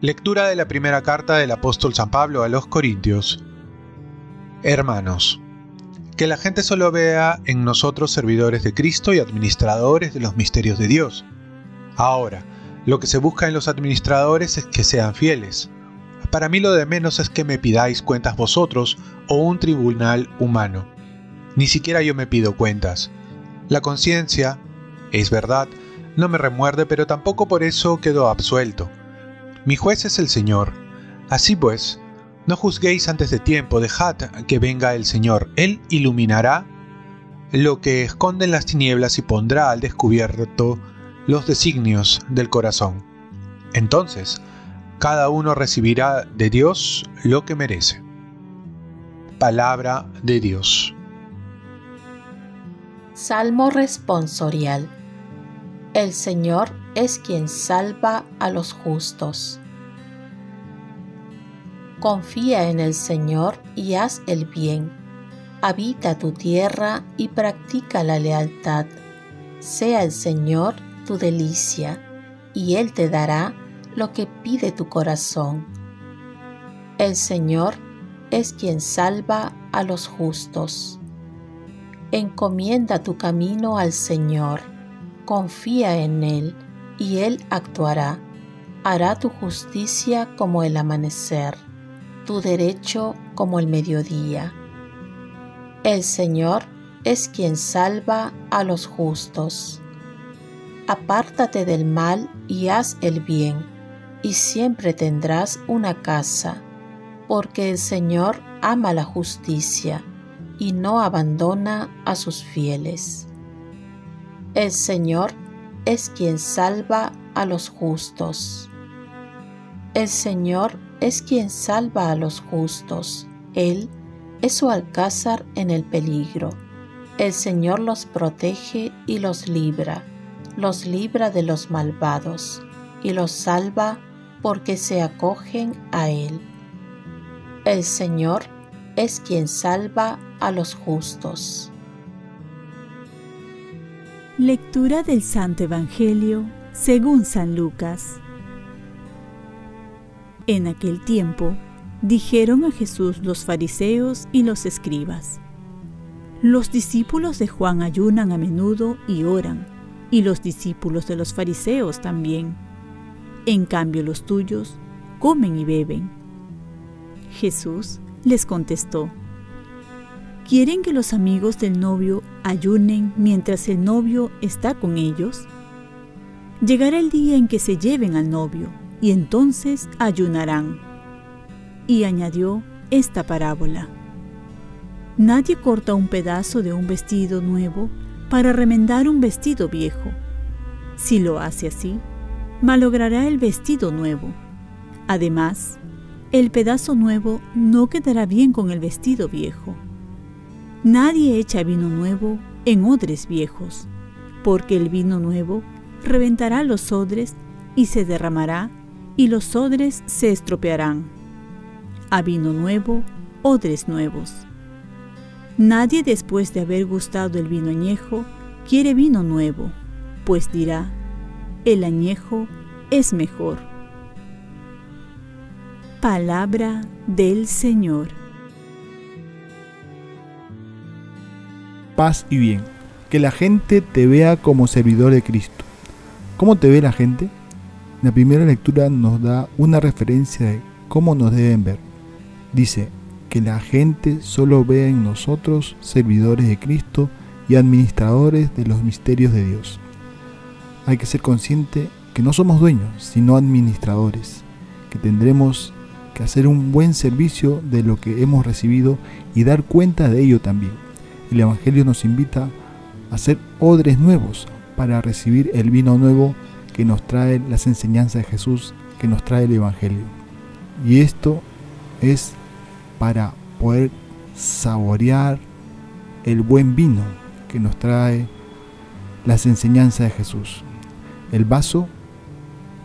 Lectura de la primera carta del apóstol San Pablo a los Corintios. Hermanos, que la gente solo vea en nosotros servidores de Cristo y administradores de los misterios de Dios. Ahora, lo que se busca en los administradores es que sean fieles. Para mí lo de menos es que me pidáis cuentas vosotros o un tribunal humano. Ni siquiera yo me pido cuentas. La conciencia, es verdad, no me remuerde, pero tampoco por eso quedo absuelto. Mi juez es el Señor. Así pues, no juzguéis antes de tiempo, dejad que venga el Señor. Él iluminará lo que esconde en las tinieblas y pondrá al descubierto los designios del corazón. Entonces, cada uno recibirá de Dios lo que merece. Palabra de Dios. Salmo responsorial. El Señor es quien salva a los justos. Confía en el Señor y haz el bien. Habita tu tierra y practica la lealtad. Sea el Señor tu delicia, y Él te dará lo que pide tu corazón. El Señor es quien salva a los justos. Encomienda tu camino al Señor, confía en Él y Él actuará. Hará tu justicia como el amanecer, tu derecho como el mediodía. El Señor es quien salva a los justos. Apártate del mal y haz el bien, y siempre tendrás una casa, porque el Señor ama la justicia y no abandona a sus fieles. El Señor es quien salva a los justos. El Señor es quien salva a los justos. Él es su alcázar en el peligro. El Señor los protege y los libra, los libra de los malvados y los salva porque se acogen a Él. El Señor es quien salva a los justos. Lectura del Santo Evangelio según San Lucas. En aquel tiempo dijeron a Jesús los fariseos y los escribas, Los discípulos de Juan ayunan a menudo y oran, y los discípulos de los fariseos también. En cambio los tuyos comen y beben. Jesús les contestó, ¿Quieren que los amigos del novio ayunen mientras el novio está con ellos? Llegará el día en que se lleven al novio y entonces ayunarán. Y añadió esta parábola. Nadie corta un pedazo de un vestido nuevo para remendar un vestido viejo. Si lo hace así, malogrará el vestido nuevo. Además, el pedazo nuevo no quedará bien con el vestido viejo. Nadie echa vino nuevo en odres viejos, porque el vino nuevo reventará los odres y se derramará, y los odres se estropearán. A vino nuevo, odres nuevos. Nadie después de haber gustado el vino añejo quiere vino nuevo, pues dirá, el añejo es mejor. Palabra del Señor. paz y bien. Que la gente te vea como servidor de Cristo. ¿Cómo te ve la gente? La primera lectura nos da una referencia de cómo nos deben ver. Dice, que la gente solo vea en nosotros servidores de Cristo y administradores de los misterios de Dios. Hay que ser consciente que no somos dueños, sino administradores, que tendremos que hacer un buen servicio de lo que hemos recibido y dar cuenta de ello también. El Evangelio nos invita a hacer odres nuevos para recibir el vino nuevo que nos trae las enseñanzas de Jesús, que nos trae el Evangelio. Y esto es para poder saborear el buen vino que nos trae las enseñanzas de Jesús. El vaso,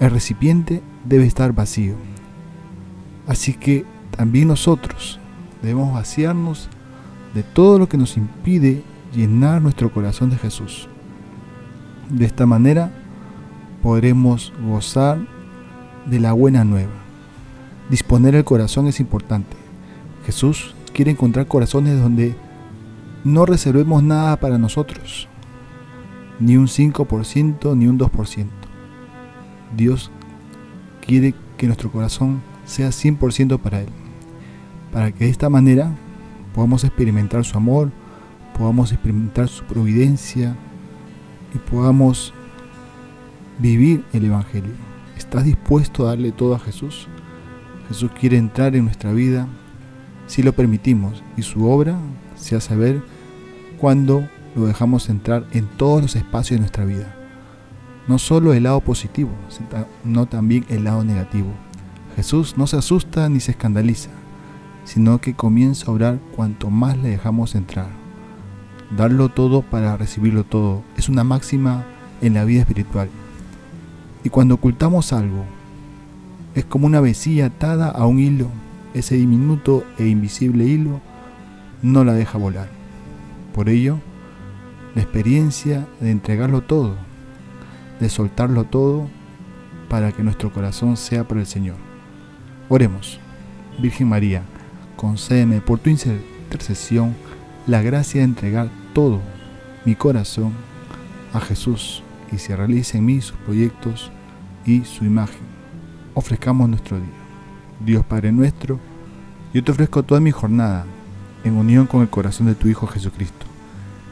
el recipiente debe estar vacío. Así que también nosotros debemos vaciarnos de todo lo que nos impide llenar nuestro corazón de Jesús. De esta manera podremos gozar de la buena nueva. Disponer el corazón es importante. Jesús quiere encontrar corazones donde no reservemos nada para nosotros, ni un 5%, ni un 2%. Dios quiere que nuestro corazón sea 100% para Él, para que de esta manera podamos experimentar su amor, podamos experimentar su providencia y podamos vivir el Evangelio. ¿Estás dispuesto a darle todo a Jesús? Jesús quiere entrar en nuestra vida si lo permitimos y su obra se hace ver cuando lo dejamos entrar en todos los espacios de nuestra vida. No solo el lado positivo, sino también el lado negativo. Jesús no se asusta ni se escandaliza, sino que comienza a obrar cuanto más le dejamos entrar. Darlo todo para recibirlo todo es una máxima en la vida espiritual. Y cuando ocultamos algo, es como una vecilla atada a un hilo. Ese diminuto e invisible hilo no la deja volar. Por ello, la experiencia de entregarlo todo, de soltarlo todo para que nuestro corazón sea para el Señor. Oremos. Virgen María, concédeme por tu intercesión la gracia de entregar todo mi corazón a Jesús y se realice en mí sus proyectos y su imagen. Ofrezcamos nuestro día. Dios Padre nuestro, yo te ofrezco toda mi jornada en unión con el corazón de tu Hijo Jesucristo,